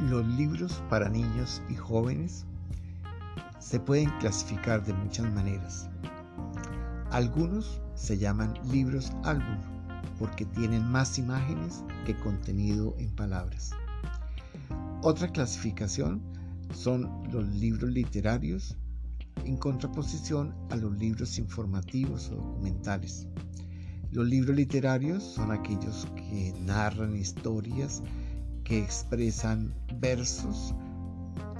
libros para niños y jóvenes se pueden clasificar de muchas maneras. Algunos se llaman libros álbum porque tienen más imágenes que contenido en palabras. Otra clasificación son los libros literarios en contraposición a los libros informativos o documentales. Los libros literarios son aquellos que narran historias, que expresan versos,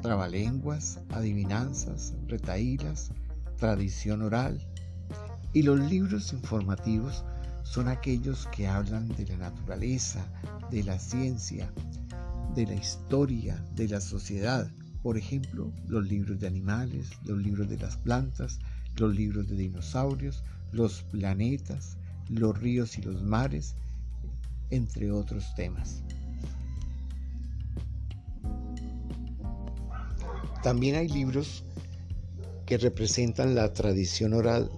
trabalenguas, adivinanzas, retaílas, tradición oral. Y los libros informativos son aquellos que hablan de la naturaleza, de la ciencia, de la historia, de la sociedad. Por ejemplo, los libros de animales, los libros de las plantas, los libros de dinosaurios, los planetas, los ríos y los mares, entre otros temas. También hay libros que representan la tradición oral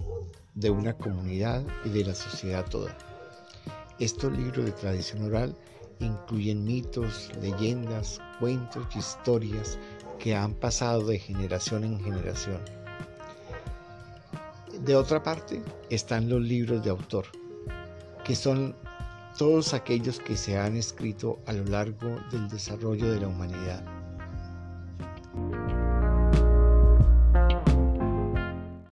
de una comunidad y de la sociedad toda. Estos libros de tradición oral incluyen mitos, leyendas, cuentos y historias que han pasado de generación en generación. De otra parte están los libros de autor, que son todos aquellos que se han escrito a lo largo del desarrollo de la humanidad Bye.